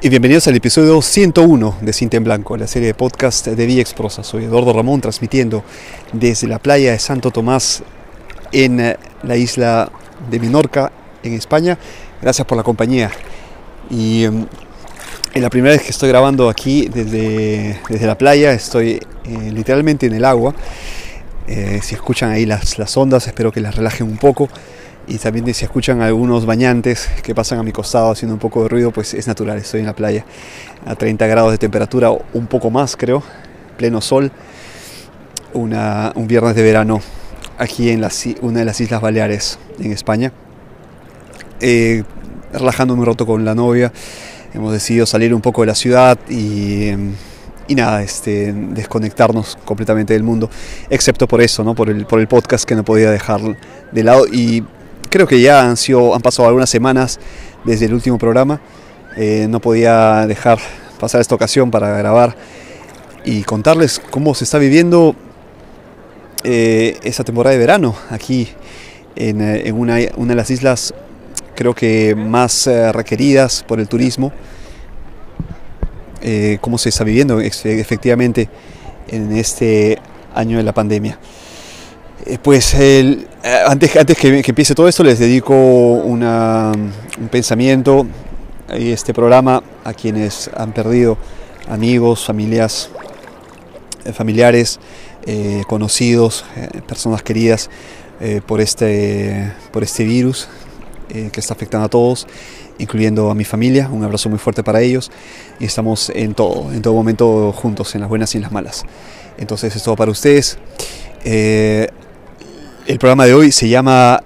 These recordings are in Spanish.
y bienvenidos al episodio 101 de Cinta en Blanco, la serie de podcast de Vía Exprosa. Soy Eduardo Ramón transmitiendo desde la playa de Santo Tomás en eh, la isla de Menorca, en España. Gracias por la compañía. Y em, es la primera vez que estoy grabando aquí desde, desde la playa, estoy eh, literalmente en el agua. Eh, si escuchan ahí las, las ondas, espero que las relajen un poco y también si escuchan algunos bañantes que pasan a mi costado haciendo un poco de ruido, pues es natural, estoy en la playa. A 30 grados de temperatura, un poco más creo, pleno sol, un viernes de verano aquí en una de las Islas Baleares en España, eh, relajándome un rato con la novia, hemos decidido salir un poco de la ciudad y... y nada, este, desconectarnos completamente del mundo, excepto por eso, ¿no? por, el, por el podcast que no podía dejar de lado creo que ya han, sido, han pasado algunas semanas desde el último programa. Eh, no podía dejar pasar esta ocasión para grabar y contarles cómo se está viviendo eh, esa temporada de verano aquí en, eh, una, de las islas creo que más requeridas por el turismo. cómo se está viviendo efectivamente en este año de la pandemia. Pues el, eh, antes, antes que, empiece todo esto, les dedico un pensamiento y este programa a quienes han perdido amigos, familias, eh, familiares, eh, conocidos, personas queridas por, este, por este virus que está afectando a todos, incluyendo a mi familia. Un abrazo muy fuerte para ellos y estamos en todo, en todo momento juntos, en las buenas y en las malas. Entonces, es todo para ustedes. El programa de hoy se llama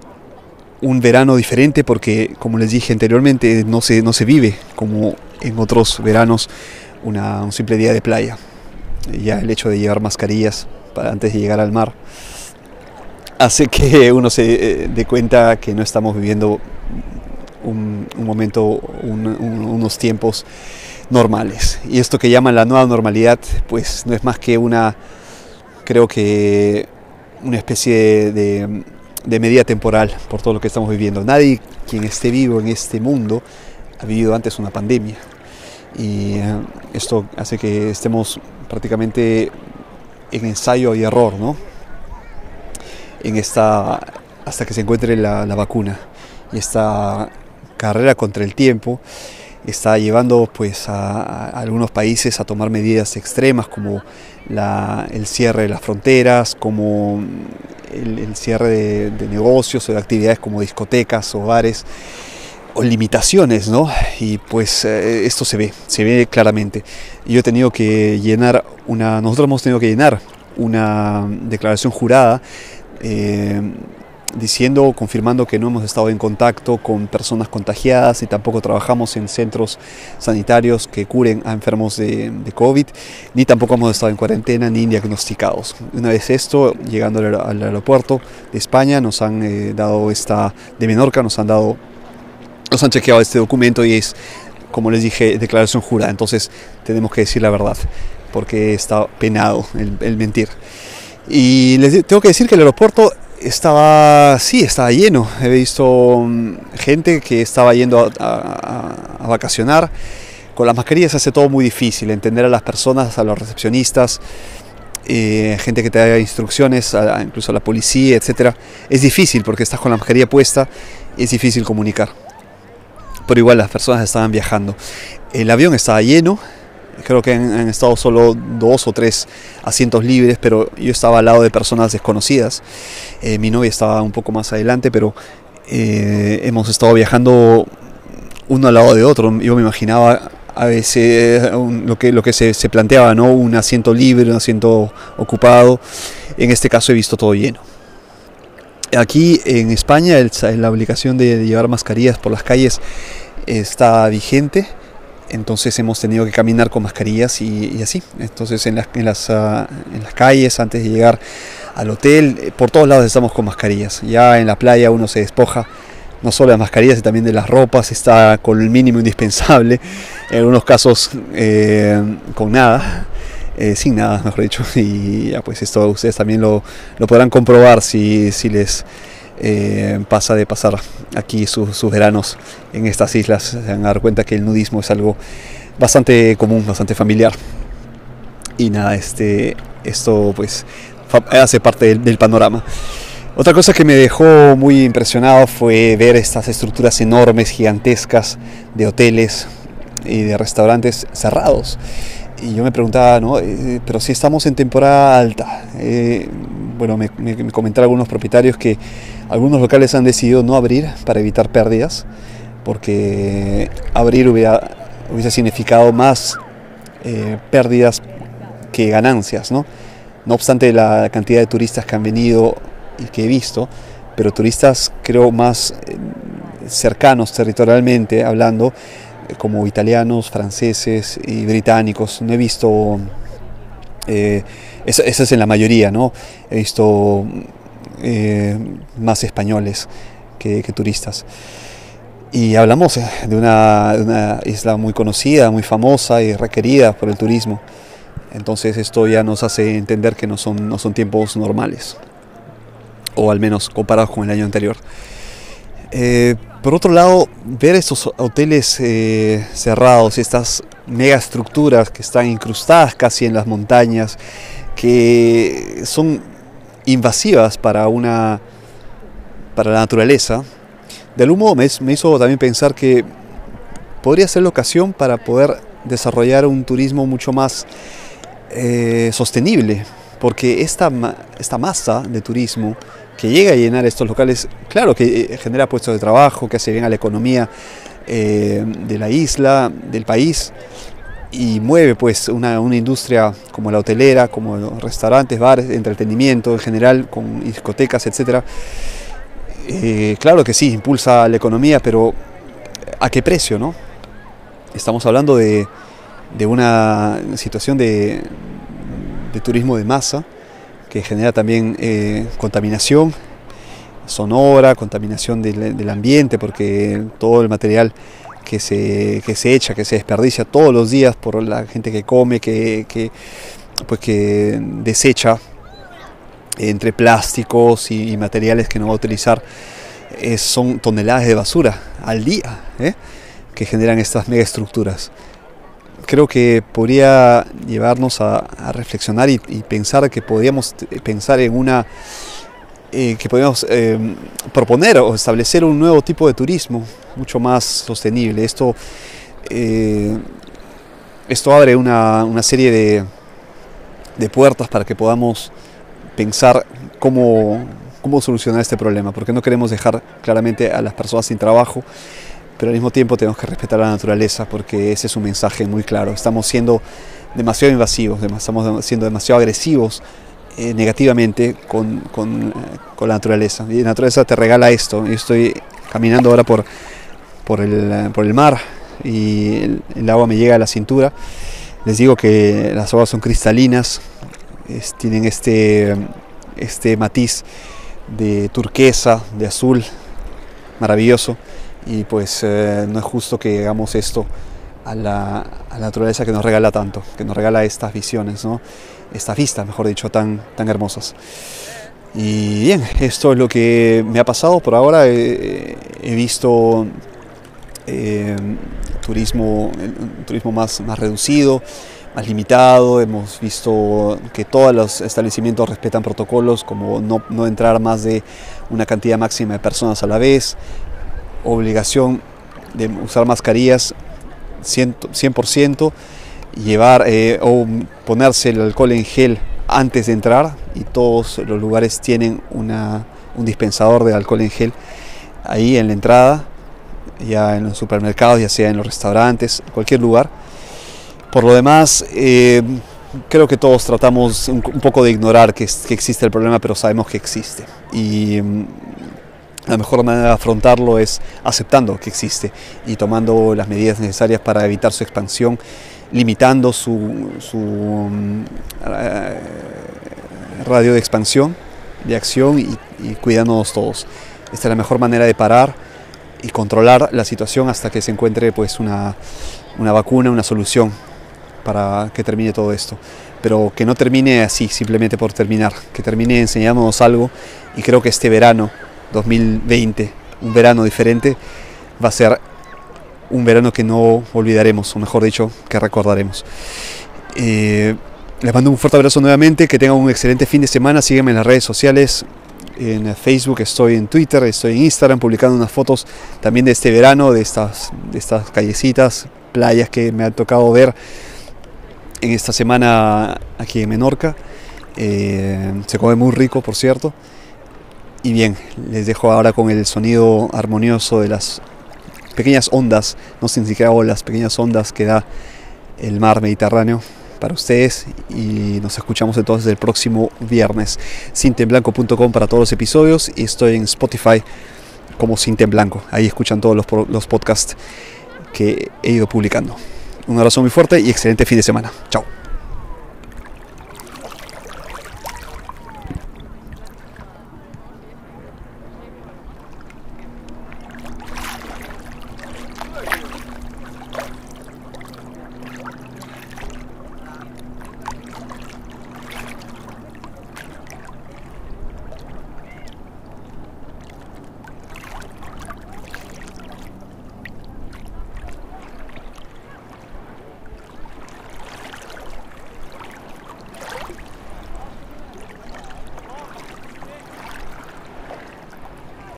Un verano diferente porque, como les dije anteriormente, no se, no se vive como en otros veranos un simple día de playa. Ya el hecho de llevar mascarillas para antes de llegar al mar hace que uno se eh, dé cuenta que no estamos viviendo un, momento, unos tiempos normales. Y esto que llaman la nueva normalidad, pues no es más que una, creo que una especie de, medida temporal por todo lo que estamos viviendo. Nadie quien esté vivo en este mundo ha vivido antes una pandemia. Y eh, esto hace que estemos prácticamente en ensayo y error, ¿no? En esta, hasta que se encuentre la, vacuna. Y esta carrera contra el tiempo está llevando pues a, algunos países a tomar medidas extremas como el cierre de las fronteras, como el, cierre de, negocios o de actividades como discotecas o bares, o limitaciones, ¿no? Y pues eh, esto se ve, se ve claramente. Yo he tenido que llenar una, nosotros hemos tenido que llenar una declaración jurada eh, diciendo, confirmando que no hemos estado en contacto con personas contagiadas y tampoco trabajamos en centros sanitarios que curen a enfermos de, COVID, ni tampoco hemos estado en cuarentena ni diagnosticados. Una vez esto, llegando al, aeropuerto de España, nos han eh, dado esta, de Menorca, nos han dado, nos han chequeado este documento y es, como les dije, declaración jurada. Entonces tenemos que decir la verdad, porque está penado el, el mentir. Y les tengo que decir que el aeropuerto estaba, sí, estaba lleno. He visto mm, gente que estaba yendo a, vacacionar. Con las mascarillas hace todo muy difícil, entender a las personas, a los recepcionistas, eh, gente que te da instrucciones, incluso a la policía, etc. Es difícil porque estás con la mascarilla puesta es difícil comunicar. Pero igual las personas estaban viajando. El avión estaba lleno, creo que han, estado solo dos o tres asientos libres, pero yo estaba al lado de personas desconocidas. Eh, mi novia estaba un poco más adelante, pero eh, hemos estado viajando uno al lado de otro. Yo me imaginaba a veces lo que, lo que se, planteaba, ¿no? un asiento libre, un asiento ocupado. En este caso he visto todo lleno. Aquí en España la obligación de llevar mascarillas por las calles está vigente entonces hemos tenido que caminar con mascarillas y, así. Entonces en las, en, las, ah, en las calles, antes de llegar al hotel, eh, por todos lados estamos con mascarillas. Ya en la playa uno se despoja no solo de las mascarillas, sino también de las ropas, está con el mínimo indispensable, en algunos casos eh, con nada. Eh, sin nada, mejor dicho, y ya pues esto ustedes también lo, lo podrán comprobar si, si les eh, pasa de pasar aquí sus veranos en estas islas. Se van a dar cuenta que el nudismo es algo bastante común, bastante familiar. Y nada, este, esto pues hace parte del, panorama. Otra cosa que me dejó muy impresionado fue ver estas estructuras enormes, gigantescas de hoteles y de restaurantes cerrados. Y yo me preguntaba, ¿no? Eh, pero si estamos en temporada alta. Eh, bueno, me, comentaron algunos propietarios que algunos locales han decidido no abrir para evitar pérdidas, porque abrir hubiera, hubiese significado más eh, pérdidas que ganancias, ¿no? No obstante la cantidad de turistas que han venido y que he visto, pero turistas creo más cercanos territorialmente hablando, como italianos, franceses y británicos. No he visto, eh, es en la mayoría, ¿no? He visto eh, más españoles que, turistas. Y hablamos de una, de una, isla muy conocida, muy famosa y requerida por el turismo. Entonces esto ya nos hace entender que no son, no son tiempos normales, o al menos comparados con el año anterior. Eh, por otro lado, ver estos hoteles eh, cerrados, estas megaestructuras que están incrustadas casi en las montañas, que son invasivas para, una, para la naturaleza, de algún modo me, hizo también pensar que podría ser la ocasión para poder desarrollar un turismo mucho más eh, sostenible, porque esta, esta masa de turismo que llega a llenar estos locales, claro que eh, genera puestos de trabajo, que hace bien a la economía eh, de la isla, del país, y mueve pues una, una, industria como la hotelera, como los restaurantes, bares, entretenimiento en general, con discotecas, etc. Eh, claro que sí, impulsa la economía, pero ¿a qué precio? no? Estamos hablando de, de una situación de, de turismo de masa, que genera también eh, contaminación sonora, contaminación del, ambiente, porque todo el material que se, se echa, que se desperdicia todos los días por la gente que come, que, pues que desecha entre plásticos y, materiales que no va a utilizar, eh, son toneladas de basura al día ¿eh? que generan estas megaestructuras creo que podría llevarnos a, reflexionar y, pensar que podríamos pensar en una eh, que podríamos eh, proponer o establecer un nuevo tipo de turismo mucho más sostenible. Esto, eh, esto abre una, una serie de, de, puertas para que podamos pensar cómo, cómo solucionar este problema, porque no queremos dejar claramente a las personas sin trabajo pero al mismo tiempo tenemos que respetar la naturaleza porque ese es un mensaje muy claro. Estamos siendo demasiado invasivos, estamos siendo demasiado agresivos eh, negativamente con, con, con, la naturaleza. Y la naturaleza te regala esto. Yo estoy caminando ahora por, por, el, por el mar y el, agua me llega a la cintura. Les digo que las aguas son cristalinas, tienen este, este matiz de turquesa, de azul, maravilloso y pues eh, no es justo que hagamos esto a la, naturaleza que nos regala tanto, que nos regala estas visiones, ¿no? estas vistas, mejor dicho, tan, tan hermosas. Y bien, esto es lo que me ha pasado por ahora. he visto eh, turismo, turismo más, más reducido, más limitado. Hemos visto que todos los establecimientos respetan protocolos como no, no entrar más de una cantidad máxima de personas a la vez, obligación de usar mascarillas 100%, llevar eh, o ponerse el alcohol en gel antes de entrar y todos los lugares tienen una, un dispensador de alcohol en gel ahí en la entrada, ya en los supermercados, ya sea en los restaurantes, cualquier lugar. Por lo demás, eh, creo que todos tratamos un, poco de ignorar que, que, existe el problema, pero sabemos que existe. Y mm, la mejor manera de afrontarlo es aceptando que existe y tomando las medidas necesarias para evitar su expansión, limitando su, mm, eh, radio de expansión, de acción y, cuidándonos todos. Esta es la mejor manera de parar y controlar la situación hasta que se encuentre pues, una, una vacuna, una solución para que termine todo esto. Pero que no termine así, simplemente por terminar, que termine enseñándonos algo y creo que este verano 2020, un verano diferente, va a ser un verano que no olvidaremos, o mejor dicho, que recordaremos. Eh, les mando un fuerte abrazo nuevamente, que tengan un excelente fin de semana, sígueme en las redes sociales, en Facebook, estoy en Twitter, estoy en Instagram publicando unas fotos también de este verano, de estas, de estas callecitas, playas que me ha tocado ver en esta semana aquí en Menorca. Eh, se come muy rico, por cierto. Y bien, les dejo ahora con el sonido armonioso de las pequeñas ondas, no sin siquiera las pequeñas ondas que da el mar Mediterráneo para ustedes y nos escuchamos entonces el próximo viernes. Cintemblanco.com para todos los episodios y estoy en Spotify como Cinta Blanco. Ahí escuchan todos los, los podcasts que he ido publicando. Un abrazo muy fuerte y excelente fin de semana. Chao.